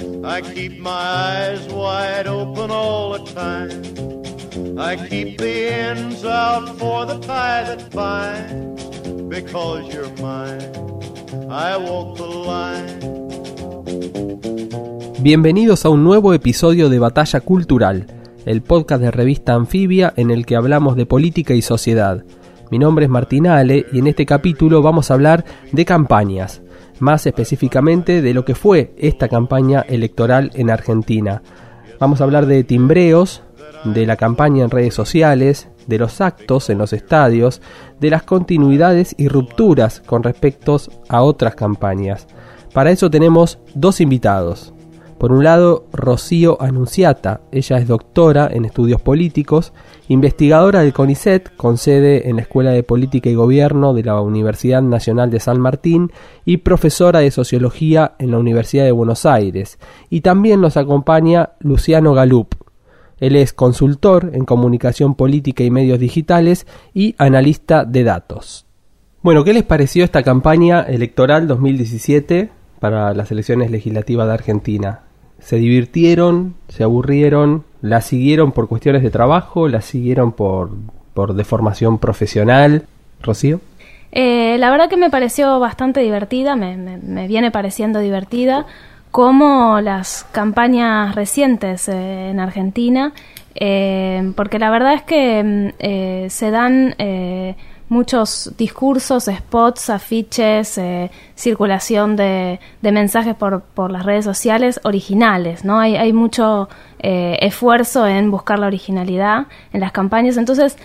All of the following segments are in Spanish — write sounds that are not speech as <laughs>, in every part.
I keep my eyes wide open all the time. I keep the ends for the. Because you're mine, I walk the line. Bienvenidos a un nuevo episodio de Batalla Cultural, el podcast de revista Anfibia en el que hablamos de política y sociedad. Mi nombre es Martinale y en este capítulo vamos a hablar de campañas, más específicamente de lo que fue esta campaña electoral en Argentina. Vamos a hablar de timbreos, de la campaña en redes sociales, de los actos en los estadios, de las continuidades y rupturas con respecto a otras campañas. Para eso tenemos dos invitados. Por un lado, Rocío Anunciata, ella es doctora en estudios políticos, investigadora del CONICET, con sede en la Escuela de Política y Gobierno de la Universidad Nacional de San Martín y profesora de Sociología en la Universidad de Buenos Aires. Y también nos acompaña Luciano Galup, él es consultor en comunicación política y medios digitales y analista de datos. Bueno, ¿qué les pareció esta campaña electoral 2017 para las elecciones legislativas de Argentina? ¿Se divirtieron? ¿Se aburrieron? ¿La siguieron por cuestiones de trabajo? ¿La siguieron por, por deformación profesional? Rocío. Eh, la verdad que me pareció bastante divertida, me viene pareciendo divertida como las campañas recientes eh, en Argentina, eh, porque la verdad es que mm, eh, se dan muchos discursos, spots, afiches, circulación de, mensajes por, por, las redes sociales originales, ¿no? Hay, hay mucho esfuerzo en buscar la originalidad en las campañas, entonces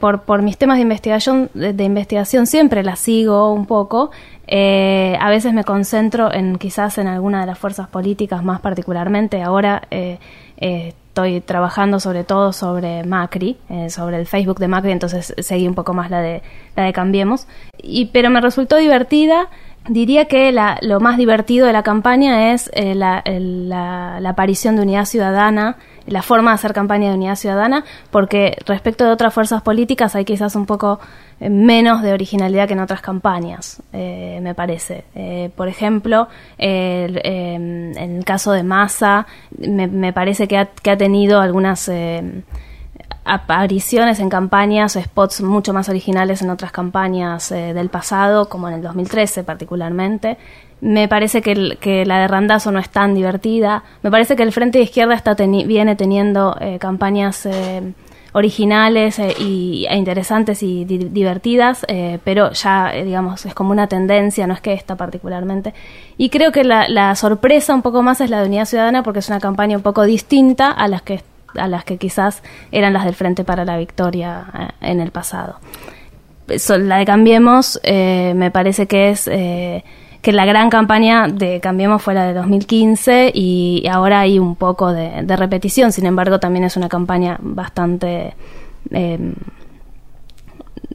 por, por mis temas de investigación, de investigación siempre las sigo un poco, eh, a veces me concentro en quizás en alguna de las fuerzas políticas más particularmente. Ahora eh, eh, estoy trabajando sobre todo sobre Macri, sobre el Facebook de Macri, entonces seguí un poco más la de, la de Cambiemos. Y, pero me resultó divertida. Diría que la, lo más divertido de la campaña es la, la, la aparición de Unidad Ciudadana la forma de hacer campaña de unidad ciudadana, porque respecto de otras fuerzas políticas hay quizás un poco eh, menos de originalidad que en otras campañas, eh, me parece. Eh, por ejemplo, en el caso de Massa, me, parece que ha, que ha tenido algunas apariciones en campañas, spots mucho más originales en otras campañas del pasado, como en el 2013 particularmente. Me parece que, la de Randazo no es tan divertida. Me parece que el Frente de Izquierda está viene teniendo eh, campañas eh, originales eh, y, e interesantes y divertidas, pero ya, digamos, es como una tendencia, no es que esta particularmente. Y creo que la, la, sorpresa un poco más es la de Unidad Ciudadana porque es una campaña un poco distinta a las que, a las que quizás eran las del Frente para la Victoria en el pasado. la de Cambiemos me parece que es que la gran campaña de Cambiemos fue la de 2015 y ahora hay un poco de, repetición, sin embargo también es una campaña bastante, em,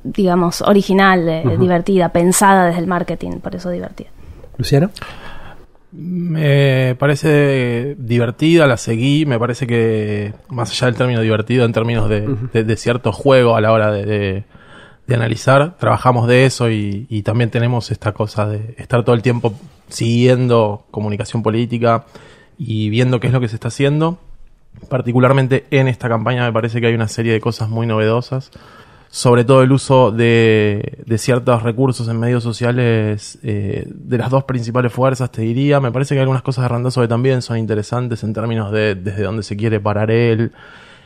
digamos, original, divertida, pensada desde el marketing, por eso divertida. Luciano. Me parece divertida, la seguí, me parece que más allá del término divertido, en términos de, cierto juego a la hora de de analizar, trabajamos de eso y, también tenemos esta cosa de estar todo el tiempo siguiendo comunicación política y viendo qué es lo que se está haciendo. Particularmente en esta campaña me parece que hay una serie de cosas muy novedosas, sobre todo el uso de, ciertos recursos en medios sociales eh, de las dos principales fuerzas, te diría. Me parece que algunas cosas de Randazzo también son interesantes en términos de desde dónde se quiere parar él.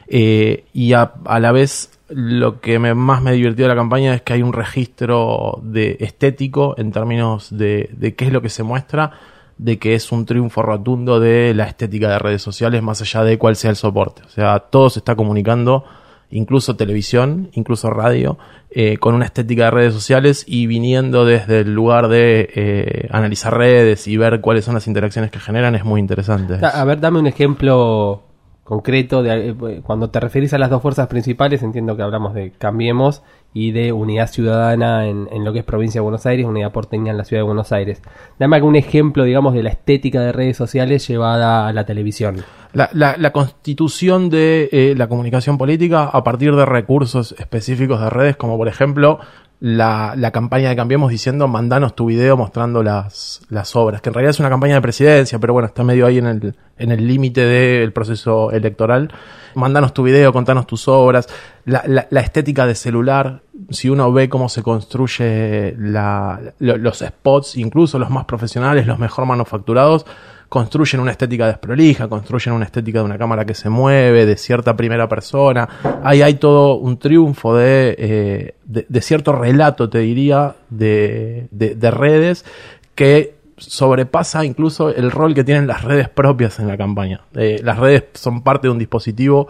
Eh, y a, a, la vez lo que más me divirtió de la campaña es que hay un registro de estético en términos de, qué es lo que se muestra, de que es un triunfo rotundo de la estética de redes sociales más allá de cuál sea el soporte. O sea, todo se está comunicando, incluso televisión, incluso radio, eh, con una estética de redes sociales y viniendo desde el lugar de eh, analizar redes y ver cuáles son las interacciones que generan es muy interesante. A ver, dame un ejemplo concreto. De, eh, cuando te referís a las dos fuerzas principales, entiendo que hablamos de Cambiemos y de Unidad Ciudadana en, en, lo que es Provincia de Buenos Aires, Unidad Porteña en la Ciudad de Buenos Aires. Dame algún ejemplo, digamos, de la estética de redes sociales llevada a la televisión. La, la, constitución de eh, la comunicación política a partir de recursos específicos de redes, como por ejemplo la, la, campaña de Cambiemos diciendo mandanos tu video mostrando las, las obras, que en realidad es una campaña de presidencia, pero bueno, está medio ahí en el en el límite del proceso electoral. Mandanos tu video, contanos tus obras, la, la, la, estética de celular, si uno ve cómo se construye la, los spots, incluso los más profesionales, los mejor manufacturados, construyen una estética desprolija, construyen una estética de una cámara que se mueve, de cierta primera persona. Ahí hay todo un triunfo de, eh, de, cierto relato, te diría, de, de, de redes que sobrepasa incluso el rol que tienen las redes propias en la campaña. Eh, las redes son parte de un dispositivo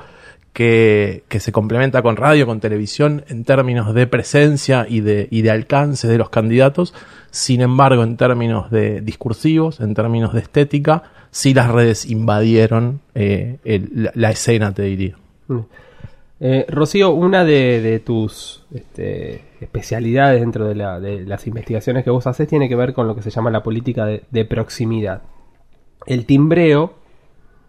que, se complementa con radio, con televisión, en términos de presencia y de, y de alcance de los candidatos. Sin embargo, en términos de discursivos, en términos de estética, sí las redes invadieron eh, la, escena, te diría. Eh, Rocío, una de, tus este, especialidades dentro de, la, de, las investigaciones que vos haces tiene que ver con lo que se llama la política de proximidad. El timbreo,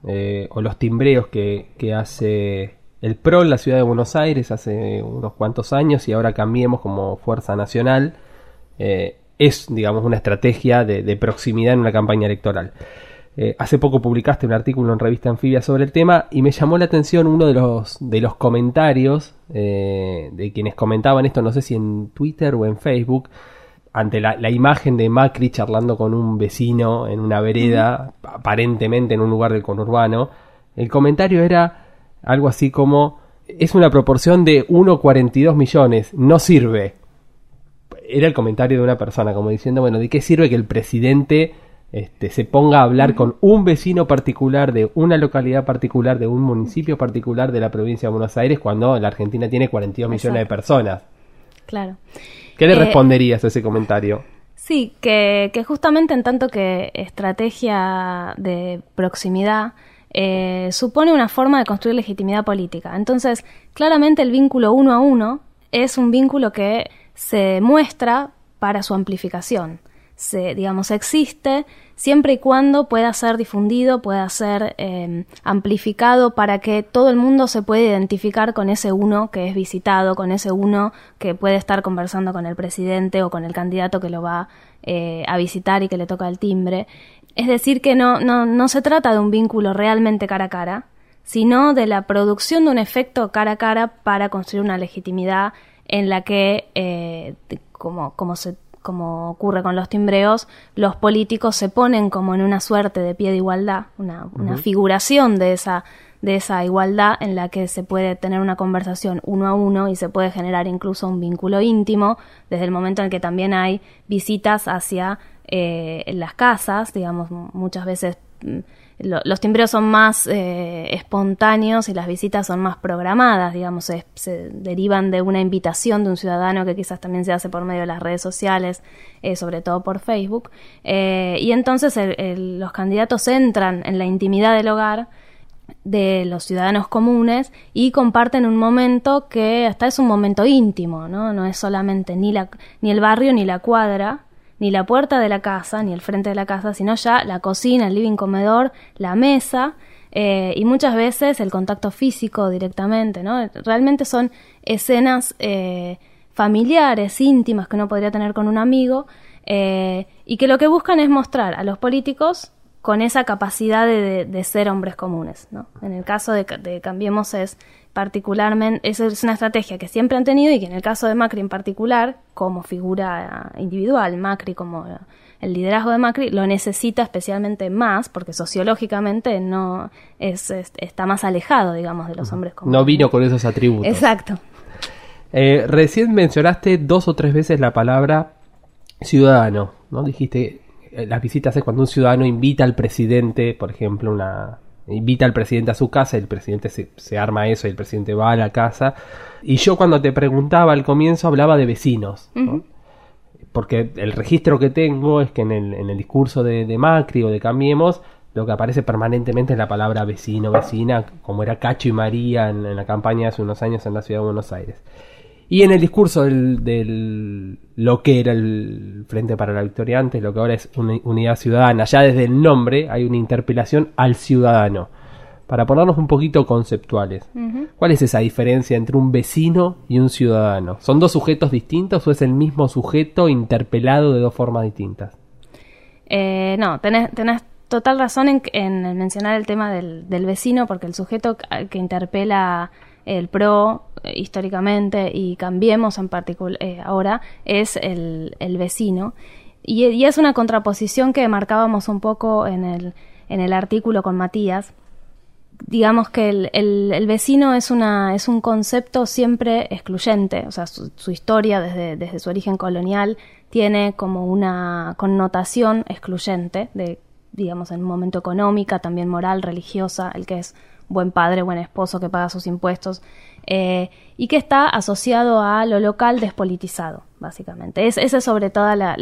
eh, o los timbreos que, hace el PRO en la ciudad de Buenos Aires hace unos cuantos años y ahora cambiemos como Fuerza Nacional, eh, es, digamos, una estrategia de, proximidad en una campaña electoral. Eh, hace poco publicaste un artículo en revista Anfibia sobre el tema y me llamó la atención uno de los, de los comentarios de quienes comentaban esto, no sé si en Twitter o en Facebook, ante la, la, imagen de Macri charlando con un vecino en una vereda, uh -huh. aparentemente en un lugar del conurbano, el comentario era algo así como, es una proporción de 1,42 millones, no sirve. Era el comentario de una persona, como diciendo, bueno, ¿de qué sirve que el presidente este, se ponga a hablar uh -huh. con un vecino particular de una localidad particular, de un municipio particular de la provincia de Buenos Aires, cuando la Argentina tiene 42 Exacto. millones de personas? Claro. ¿Qué le eh, responderías a ese comentario? Sí, que, que, justamente en tanto que estrategia de proximidad eh, supone una forma de construir legitimidad política. Entonces, claramente el vínculo uno a uno es un vínculo que se muestra para su amplificación. Se, digamos, existe siempre y cuando pueda ser difundido, pueda ser eh, amplificado para que todo el mundo se pueda identificar con ese uno que es visitado, con ese uno que puede estar conversando con el presidente o con el candidato que lo va eh, a visitar y que le toca el timbre. Es decir, que no, no, no se trata de un vínculo realmente cara a cara, sino de la producción de un efecto cara a cara para construir una legitimidad en la que, eh, como, como se como ocurre con los timbreos, los políticos se ponen como en una suerte de pie de igualdad, una, una uh -huh. figuración de esa, de esa igualdad en la que se puede tener una conversación uno a uno y se puede generar incluso un vínculo íntimo desde el momento en que también hay visitas hacia eh, las casas, digamos, muchas veces lo, los timbreos son más eh, espontáneos y las visitas son más programadas, digamos, se, se, derivan de una invitación de un ciudadano que quizás también se hace por medio de las redes sociales, eh, sobre todo por Facebook, eh, y entonces el, el, los candidatos entran en la intimidad del hogar de los ciudadanos comunes y comparten un momento que hasta es un momento íntimo, ¿no? No es solamente ni, la, ni el barrio ni la cuadra, ni la puerta de la casa, ni el frente de la casa, sino ya la cocina, el living comedor, la mesa eh, y muchas veces el contacto físico directamente, ¿no? Realmente son escenas eh, familiares, íntimas que uno podría tener con un amigo eh, y que lo que buscan es mostrar a los políticos con esa capacidad de, de, de ser hombres comunes, ¿no? En el caso de, de Cambiemos es particularmente, esa es una estrategia que siempre han tenido y que en el caso de Macri en particular, como figura individual, Macri como el liderazgo de Macri, lo necesita especialmente más porque sociológicamente no es, es está más alejado, digamos, de los hombres comunes. No vino con esos atributos. Exacto. Eh, recién mencionaste dos o tres veces la palabra ciudadano, ¿no? Dijiste, eh, las visitas es cuando un ciudadano invita al presidente, por ejemplo, una, invita al presidente a su casa, el presidente se, se, arma eso y el presidente va a la casa. Y yo cuando te preguntaba al comienzo hablaba de vecinos, uh -huh. porque el registro que tengo es que en el, en el discurso de, de, Macri o de Cambiemos lo que aparece permanentemente es la palabra vecino, vecina, como era Cacho y María en, la campaña hace unos años en la ciudad de Buenos Aires. Y en el discurso del, lo que era el Frente para la Victoria antes, lo que ahora es una unidad ciudadana, ya desde el nombre hay una interpelación al ciudadano. Para ponernos un poquito conceptuales, ¿cuál es esa diferencia entre un vecino y un ciudadano? ¿Son dos sujetos distintos o es el mismo sujeto interpelado de dos formas distintas? Eh, no, tenés, tenés total razón en, mencionar el tema del, vecino, porque el sujeto que interpela el PRO eh, históricamente y Cambiemos en particular eh, ahora es el, vecino. Y, es una contraposición que marcábamos un poco en el, en el artículo con Matías. Digamos que el, el, vecino es, una, es un concepto siempre excluyente, o sea, su, su historia desde, desde su origen colonial tiene como una connotación excluyente de digamos, en un momento económica, también moral, religiosa, el que es buen padre, buen esposo, que paga sus impuestos, eh, y que está asociado a lo local despolitizado, básicamente. Es, esa es sobre todo la,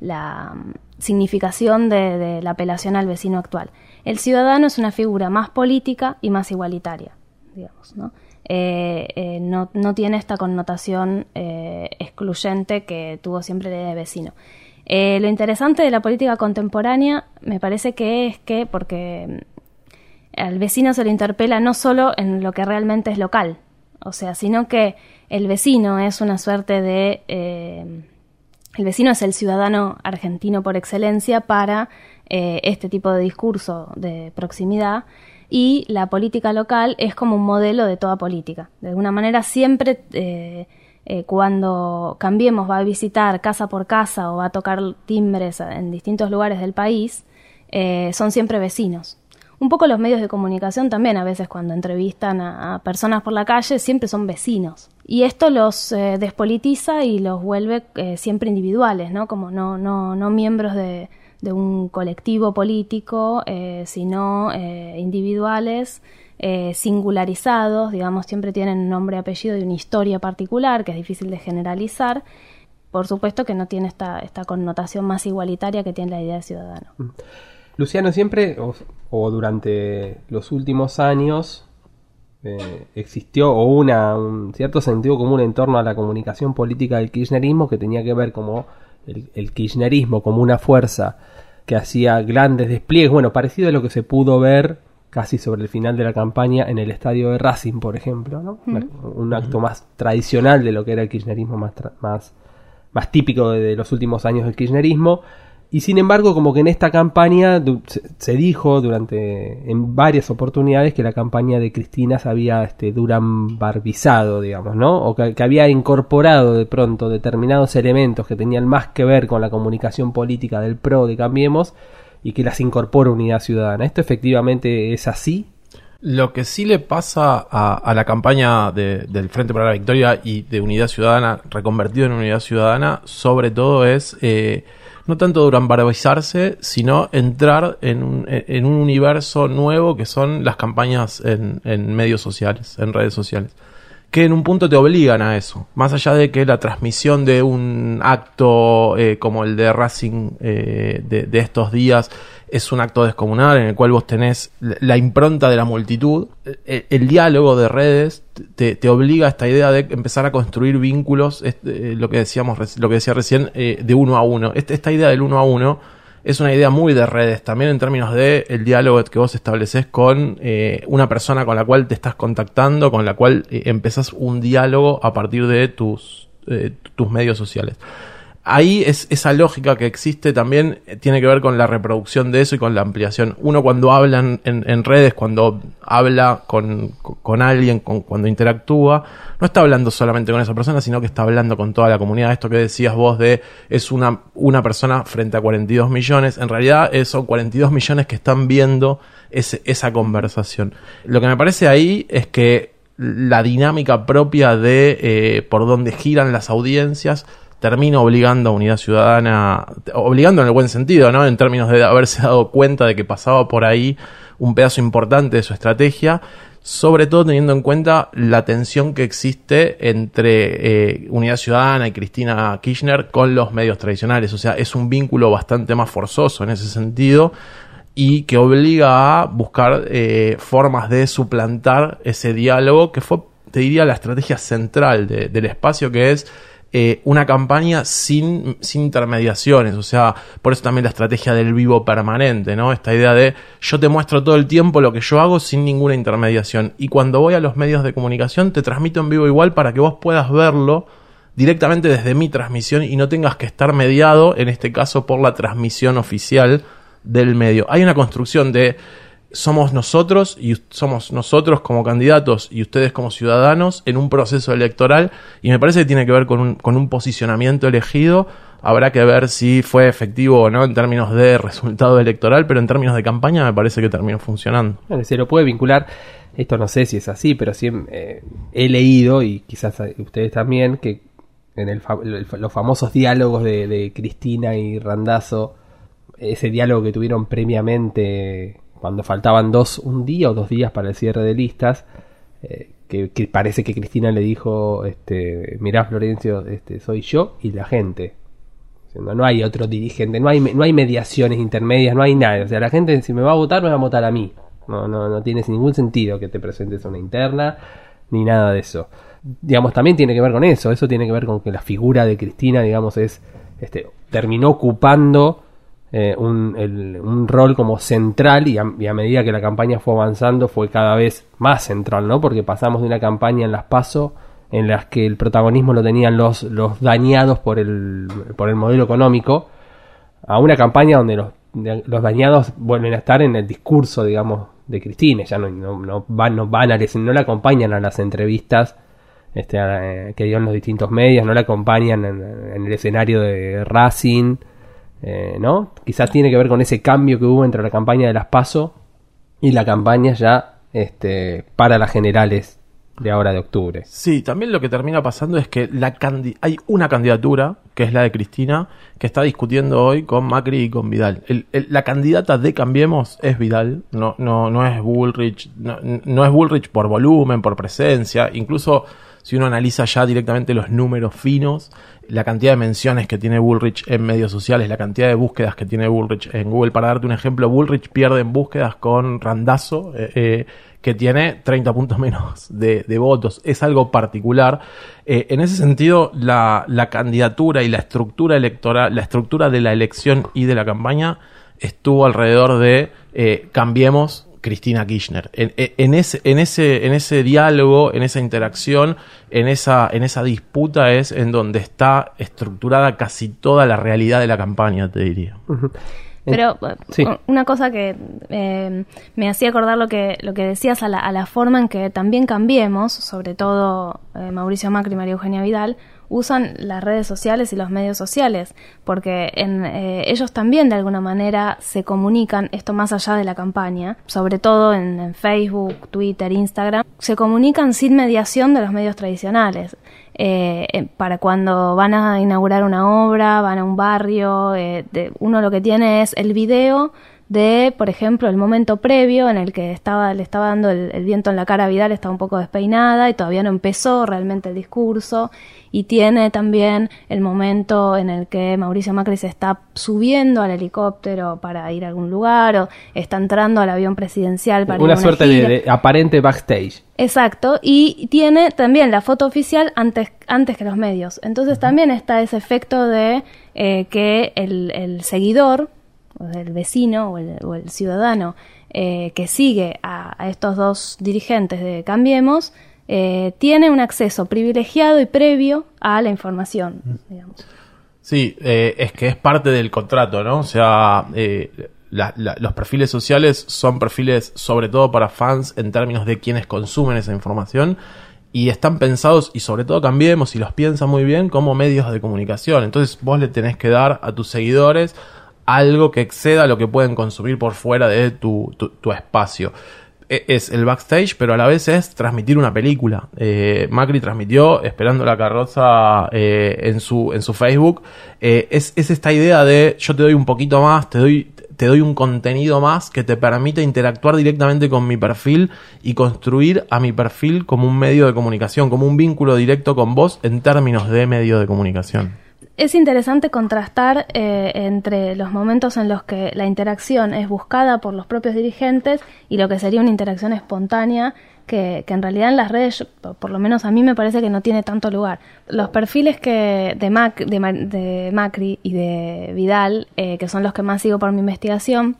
la, mm, significación de, la apelación al vecino actual. El ciudadano es una figura más política y más igualitaria, digamos, ¿no? Eh, eh, no, no, tiene esta connotación excluyente que tuvo siempre de vecino. Lo interesante de la política contemporánea me parece que es que, porque al vecino se le interpela no solo en lo que realmente es local, o sea, sino que el vecino es una suerte de... Eh, el vecino es el ciudadano argentino por excelencia para eh, este tipo de discurso de proximidad y la política local es como un modelo de toda política. De alguna manera siempre eh, cuando Cambiemos va a visitar casa por casa o va a tocar timbres en distintos lugares del país, son siempre vecinos. Un poco los medios de comunicación también, a veces cuando entrevistan a, personas por la calle, siempre son vecinos. Y esto los eh, despolitiza y los vuelve siempre individuales, ¿no? Como no, no, no miembros de, un colectivo político, sino individuales eh, singularizados, digamos, siempre tienen un nombre, apellido y una historia particular que es difícil de generalizar. Por supuesto que no tiene esta, esta connotación más igualitaria que tiene la idea de ciudadano. Mm. Luciano, siempre o, durante los últimos años eh, existió o una, un cierto sentido común en torno a la comunicación política del kirchnerismo que tenía que ver como el, el kirchnerismo como una fuerza que hacía grandes despliegues, bueno, parecido a lo que se pudo ver casi sobre el final de la campaña en el estadio de Racing, por ejemplo, ¿no? un acto más tradicional de lo que era el kirchnerismo más, más, más típico de, los últimos años del kirchnerismo. Y sin embargo, como que en esta campaña se, dijo durante en varias oportunidades que la campaña de Cristina se había este, barbizado, digamos, ¿no? O que, había incorporado de pronto determinados elementos que tenían más que ver con la comunicación política del PRO de Cambiemos y que las incorpora Unidad Ciudadana. ¿Esto efectivamente es así? Lo que sí le pasa a, la campaña del Frente para la Victoria y de Unidad Ciudadana, reconvertido en Unidad Ciudadana, sobre todo es eh, no tanto durambarabizarse, sino entrar en un, en un, universo nuevo que son las campañas en, en medios sociales, en redes sociales que en un punto te obligan a eso. Más allá de que la transmisión de un acto eh, como el de Racing eh, de, estos días es un acto descomunal en el cual vos tenés la impronta de la multitud, eh, el, diálogo de redes te, obliga a esta idea de empezar a construir vínculos, lo que decíamos, lo que decía recién, de uno a uno. Este, esta idea del uno a uno es una idea muy de redes, también en términos de el diálogo que vos estableces con eh, una persona con la cual te estás contactando, con la cual eh, empezás un diálogo a partir de tus, eh, tus medios sociales ahí es esa lógica que existe también eh, tiene que ver con la reproducción de eso y con la ampliación. Uno cuando habla en, redes, cuando habla con, alguien, con, cuando interactúa, no está hablando solamente con esa persona, sino que está hablando con toda la comunidad. Esto que decías vos de es una, una persona frente a 42 millones, en realidad son 42 millones que están viendo esa conversación. Lo que me parece ahí es que la dinámica propia de eh, por dónde giran las audiencias termina obligando a Unidad Ciudadana, obligando en el buen sentido, ¿no? En términos de haberse dado cuenta de que pasaba por ahí un pedazo importante de su estrategia, sobre todo teniendo en cuenta la tensión que existe entre eh, Unidad Ciudadana y Cristina Kirchner con los medios tradicionales. O sea, es un vínculo bastante más forzoso en ese sentido y que obliga a buscar eh, formas de suplantar ese diálogo que fue, te diría, la estrategia central del espacio, que es eh, una campaña sin, sin intermediaciones. O sea, por eso también la estrategia del vivo permanente, ¿no? Esta idea de yo te muestro todo el tiempo lo que yo hago sin ninguna intermediación. Y cuando voy a los medios de comunicación, te transmito en vivo igual para que vos puedas verlo directamente desde mi transmisión y no tengas que estar mediado, en este caso, por la transmisión oficial del medio. Hay una construcción de somos nosotros y somos nosotros como candidatos y ustedes como ciudadanos en un proceso electoral y me parece que tiene que ver con un, con un posicionamiento elegido. Habrá que ver si fue efectivo o no en términos de <laughs> resultado electoral, pero en términos de campaña me parece que terminó funcionando. se lo puede vincular, esto no sé si es así, pero sí eh, he leído y quizás ustedes también que en el, los famosos diálogos de, de Cristina y Randazo ese diálogo que tuvieron previamente cuando faltaban dos, un día o dos días para el cierre de listas, eh, que, parece que Cristina le dijo, este, mirá Florencio, este, soy yo y la gente. No, hay otro dirigente, no hay, no hay mediaciones intermedias, no hay nada. O sea, la gente si me va a votar, me va a votar a mí. No, no, no tiene ningún sentido que te presentes una interna, ni nada de eso. Digamos, también tiene que ver con eso. Eso tiene que ver con que la figura de Cristina, digamos, es, este, terminó ocupando eh, un, rol como central y a, medida que la campaña fue avanzando fue cada vez más central, ¿no? Porque pasamos de una campaña en las PASO en las que el protagonismo lo tenían los, los dañados por el, por el modelo económico a una campaña donde los, los dañados vuelven a estar en el discurso, digamos, de Cristina, ya no, no, van, no van a, no la acompañan a las entrevistas este, que dio en los distintos medios, no la acompañan en el escenario de Racing, eh, ¿no? Quizás tiene que ver con ese cambio que hubo entre la campaña de las PASO y la campaña ya este, para las generales de ahora de octubre. Sí, también lo que termina pasando es que la hay una candidatura, que es la de Cristina, que está discutiendo hoy con Macri y con Vidal. la candidata de Cambiemos es Vidal, no, no, no es Bullrich, no, no es Bullrich por volumen, por presencia, incluso si uno analiza ya directamente los números finos, la cantidad de menciones que tiene Bullrich en medios sociales, la cantidad de búsquedas que tiene Bullrich en Google. Para darte un ejemplo, Bullrich pierde en búsquedas con Randazo, eh, eh, que tiene 30 puntos menos de, votos. Es algo particular. Eh, en ese sentido, la, candidatura y la estructura electoral, la estructura de la elección y de la campaña estuvo alrededor de cambiemos Cristina Kirchner. En, ese, en, ese, en ese diálogo, en esa interacción, en esa, en esa disputa es en donde está estructurada casi toda la realidad de la campaña, te diría. Pero una cosa que eh, me hacía acordar lo que, lo que decías a la, a la forma en que también cambiemos, sobre todo eh, Mauricio Macri y María Eugenia Vidal, usan las redes sociales y los medios sociales, porque en, eh, ellos también de alguna manera se comunican, esto más allá de la campaña, sobre todo en, Facebook, Twitter, Instagram, se comunican sin mediación de los medios tradicionales. Eh, eh, para cuando van a inaugurar una obra, van a un barrio, uno lo que tiene es el video de, por ejemplo, el momento previo en el que estaba, le estaba dando el, viento en la cara a Vidal, estaba un poco despeinada y todavía no empezó realmente el discurso. Y tiene también el momento en el que Mauricio Macri se está subiendo al helicóptero para ir a algún lugar o está entrando al avión presidencial para una, suerte de, aparente backstage. Exacto, y tiene también la foto oficial antes, antes que los medios. Entonces también está ese efecto de eh, que el, el seguidor el vecino o el, ciudadano eh, que sigue a, estos dos dirigentes de Cambiemos, eh, tiene un acceso privilegiado y previo a la información. Sí, eh, es que es parte del contrato, ¿no? O sea, los perfiles sociales son perfiles sobre todo para fans en términos de quienes consumen esa información y están pensados, y sobre todo cambiemos, y los piensa muy bien, como medios de comunicación. Entonces vos le tenés que dar a tus seguidores algo que exceda lo que pueden consumir por fuera de tu, tu, espacio. E, es el backstage, pero a la vez es transmitir una película. Eh, Macri transmitió Esperando la carroza eh, en, su, en su Facebook. Eh, es, es, esta idea de yo te doy un poquito más, te doy, te doy un contenido más que te permite interactuar directamente con mi perfil y construir a mi perfil como un medio de comunicación, como un vínculo directo con vos en términos de medio de comunicación es interesante contrastar eh, entre los momentos en los que la interacción es buscada por los propios dirigentes y lo que sería una interacción espontánea que, en realidad en las redes, por lo menos a mí me parece que no tiene tanto lugar. Los perfiles que de, Mac, de, Macri y de Vidal, eh, que son los que más sigo por mi investigación,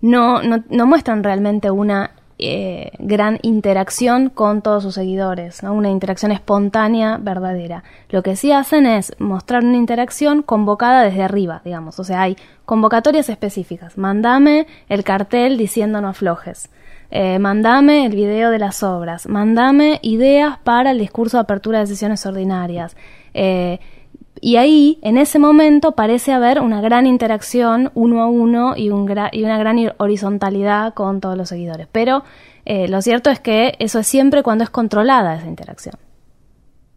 no, no, no muestran realmente una eh, gran interacción con todos sus seguidores, una interacción espontánea, verdadera. Lo que sí hacen es mostrar una interacción convocada desde arriba, digamos. O sea, hay convocatorias específicas. Mandame el cartel diciendo no aflojes. Eh, mandame el video de las obras. Mandame ideas para el discurso de apertura de sesiones ordinarias. Eh, y ahí, en ese momento, parece haber una gran interacción uno a uno y, un y una gran horizontalidad con todos los seguidores. Pero eh, lo cierto es que eso es siempre cuando es controlada esa interacción.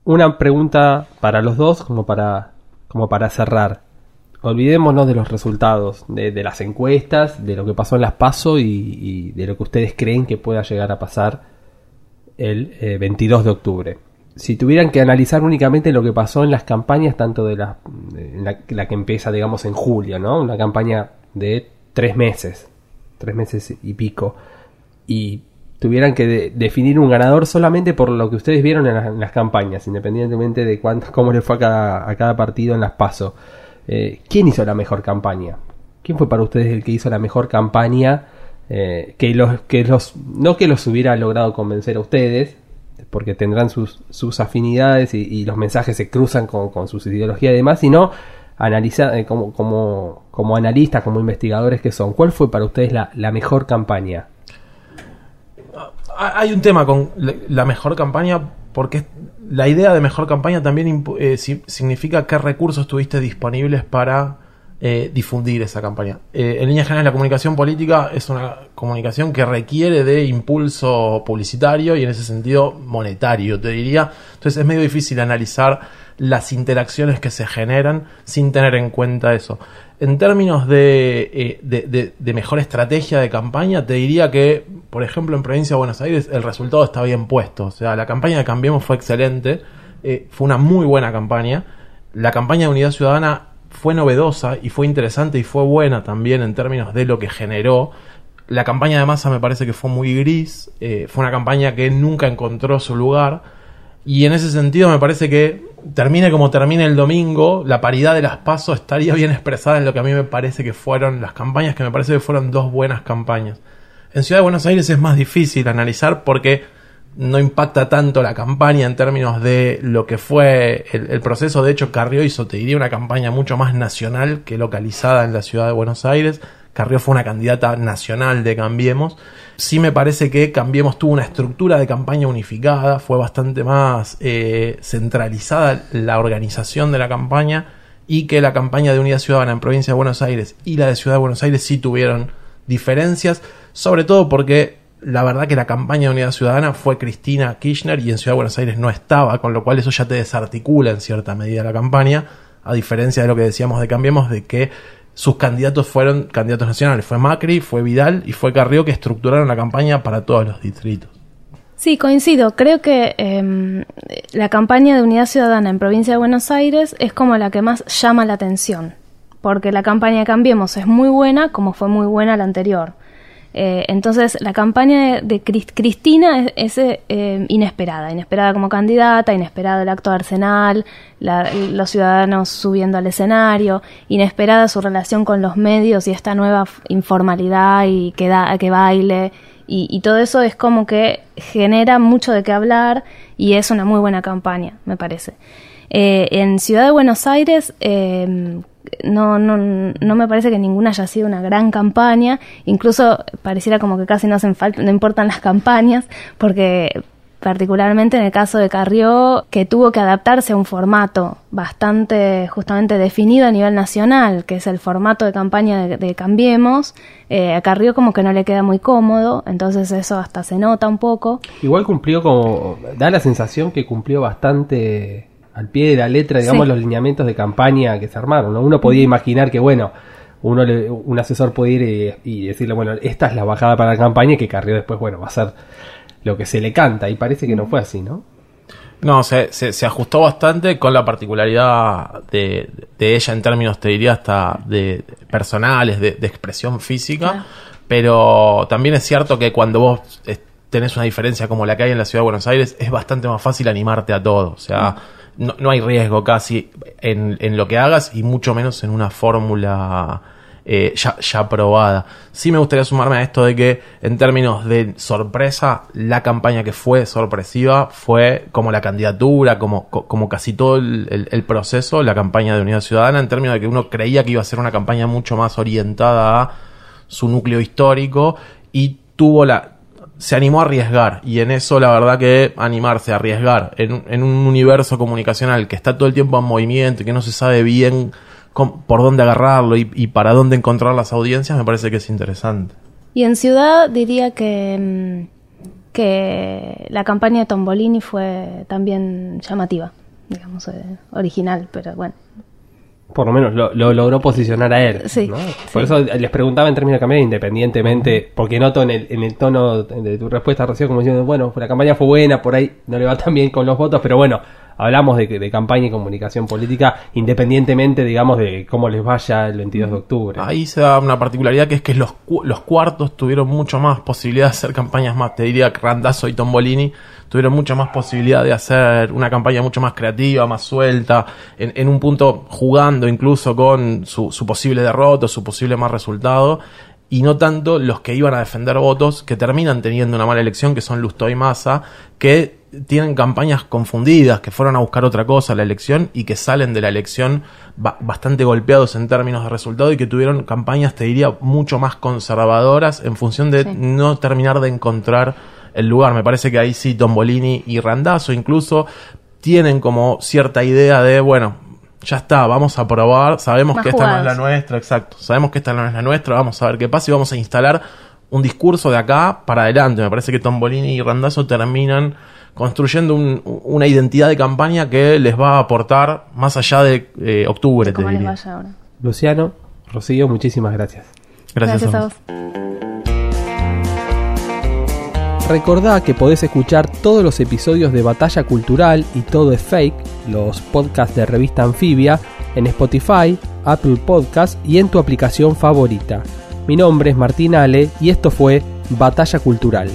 Una pregunta para los dos, como para, como para cerrar. Olvidémonos de los resultados, de, las encuestas, de lo que pasó en las PASO y, de lo que ustedes creen que pueda llegar a pasar el 22 eh, de octubre si tuvieran que analizar únicamente lo que pasó en las campañas, tanto de la, que empieza, digamos, en julio, ¿no? Una campaña de tres meses, tres meses y pico, y tuvieran que definir un ganador solamente por lo que ustedes vieron en, las campañas, independientemente de cuánto, cómo le fue a cada, a cada partido en las PASO. Eh, ¿Quién hizo la mejor campaña? ¿Quién fue para ustedes el que hizo la mejor campaña? Eh, que los que los no que los hubiera logrado convencer a ustedes porque tendrán sus, sus afinidades y, los mensajes se cruzan con, sus ideologías y demás, sino analizar eh, como, como, como analistas, como investigadores que son, ¿cuál fue para ustedes la, la mejor campaña? Ah, hay un tema con la mejor campaña porque la idea de mejor campaña también eh, significa qué recursos tuviste disponibles para eh, difundir esa campaña. Eh, en líneas generales, la comunicación política es una comunicación que requiere de impulso publicitario y en ese sentido monetario, te diría. Entonces es medio difícil analizar las interacciones que se generan sin tener en cuenta eso. En términos de, eh, de, mejor estrategia de campaña, te diría que, por ejemplo, en Provincia de Buenos Aires el resultado está bien puesto. O sea, la campaña de Cambiemos fue excelente, fue una muy buena campaña. La campaña de Unidad Ciudadana fue novedosa y fue interesante y fue buena también en términos de lo que generó. La campaña de masa me parece que fue muy gris, eh, fue una campaña que nunca encontró su lugar y en ese sentido me parece que termine como termine el domingo, la paridad de las pasos estaría bien expresada en lo que a mí me parece que fueron las campañas, que me parece que fueron dos buenas campañas. En Ciudad de Buenos Aires es más difícil analizar porque no impacta tanto la campaña en términos de lo que fue el, proceso. De hecho, Carrió hizo, te diría, una campaña mucho más nacional que localizada en la ciudad de Buenos Aires. Carrió fue una candidata nacional de Cambiemos. Sí me parece que Cambiemos tuvo una estructura de campaña unificada, fue bastante más eh, centralizada la organización de la campaña y que la campaña de Unidad Ciudadana en Provincia de Buenos Aires y la de Ciudad de Buenos Aires sí tuvieron diferencias, sobre todo porque la verdad que la campaña de Unidad Ciudadana fue Cristina Kirchner y en Ciudad de Buenos Aires no estaba, con lo cual eso ya te desarticula en cierta medida la campaña, a diferencia de lo que decíamos de Cambiemos, de que sus candidatos fueron candidatos nacionales. Fue Macri, fue Vidal y fue Carrió que estructuraron la campaña para todos los distritos. Sí, coincido. Creo que em, la campaña de Unidad Ciudadana en Provincia de Buenos Aires es como la que más llama la atención, porque la campaña de Cambiemos es muy buena, como fue muy buena la anterior. Eh, entonces, la campaña de, Cristina es, eh, inesperada, inesperada como candidata, inesperada el acto de Arsenal, los ciudadanos subiendo al escenario, inesperada su relación con los medios y esta nueva informalidad y que, da, que baile. Y, todo eso es como que genera mucho de qué hablar y es una muy buena campaña, me parece. Eh, en Ciudad de Buenos Aires, no, no, no me parece que ninguna haya sido una gran campaña, incluso pareciera como que casi no hacen falta, no importan las campañas, porque particularmente en el caso de Carrió, que tuvo que adaptarse a un formato bastante justamente definido a nivel nacional, que es el formato de campaña de, Cambiemos, eh, a Carrió como que no le queda muy cómodo, entonces eso hasta se nota un poco. Igual cumplió como, da la sensación que cumplió bastante al pie de la letra, digamos, los lineamientos de campaña que se armaron. Uno podía imaginar que, bueno, uno un asesor puede ir y, decirle, bueno, esta es la bajada para la campaña y que Carrió después, bueno, va a ser lo que se le canta. Y parece que no fue así, ¿no? No, se, se, se ajustó bastante con la particularidad de, de ella en términos, te diría, hasta de personales, de, de expresión física. Claro. Pero también es cierto que cuando vos eh, tenés una diferencia como la que hay en la ciudad de Buenos Aires, es bastante más fácil animarte a todo. O sea, no, no hay riesgo casi en, en lo que hagas y mucho menos en una fórmula eh, ya, ya probada. Sí me gustaría sumarme a esto de que en términos de sorpresa, la campaña que fue sorpresiva fue como la candidatura, como, co- como casi todo el, el- el proceso, la campaña de Unidad Ciudadana, en términos de que uno creía que iba a ser una campaña mucho más orientada a su núcleo histórico y tuvo la se animó a arriesgar y en eso la verdad que animarse a arriesgar en, un- universo comunicacional que está todo el tiempo en movimiento y que no se sabe bien por dónde agarrarlo y, y para dónde encontrar las audiencias me parece que es interesante. Y en ciudad diría que, mm, que la campaña de Tombolini fue también llamativa, digamos, eh, original, pero bueno. Por lo menos lo, lo logró posicionar a él. Sí, ¿no? sí. Por eso les preguntaba en términos de campaña independientemente, porque noto en el, en el tono de tu respuesta recién como diciendo, bueno, la campaña fue buena, por ahí no le va tan bien con los votos, pero bueno, hablamos de, de campaña y comunicación política independientemente, digamos, de cómo les vaya el 22 de octubre. Ahí se da una particularidad que es que los, los cuartos tuvieron mucho más posibilidad de hacer campañas más, te diría Randazzo y Tombolini tuvieron mucha más posibilidad de hacer una campaña mucho más creativa, más suelta, en, en un punto jugando incluso con su, su posible derrota, su posible más resultado, y no tanto los que iban a defender votos que terminan teniendo una mala elección, que son Lustó y Massa, que tienen campañas confundidas, que fueron a buscar otra cosa a la elección y que salen de la elección ba- bastante golpeados en términos de resultado y que tuvieron campañas, te diría, mucho más conservadoras en función de Sí. no terminar de encontrar el lugar. Me parece que ahí sí Tombolini y Randazzo incluso tienen como cierta idea de, bueno, ya está, vamos a probar, sabemos Más que esta no es la nuestra, exacto, sabemos que esta no es la nuestra, vamos a ver qué pasa y vamos a instalar un discurso de acá para adelante. Me parece que Tombolini y Randazzo terminan construyendo un- una identidad de campaña que les va a aportar más allá de eh, octubre, te ¿Cómo les diría. vaya ahora? Luciano, Rocío, muchísimas gracias. Gracias, a vos. Recordá que podés escuchar todos los episodios de Batalla Cultural y Todo es Fake, los podcasts de revista Anfibia, en Spotify, Apple Podcast y en tu aplicación favorita. Mi nombre es Martín Ale y esto fue Batalla Cultural.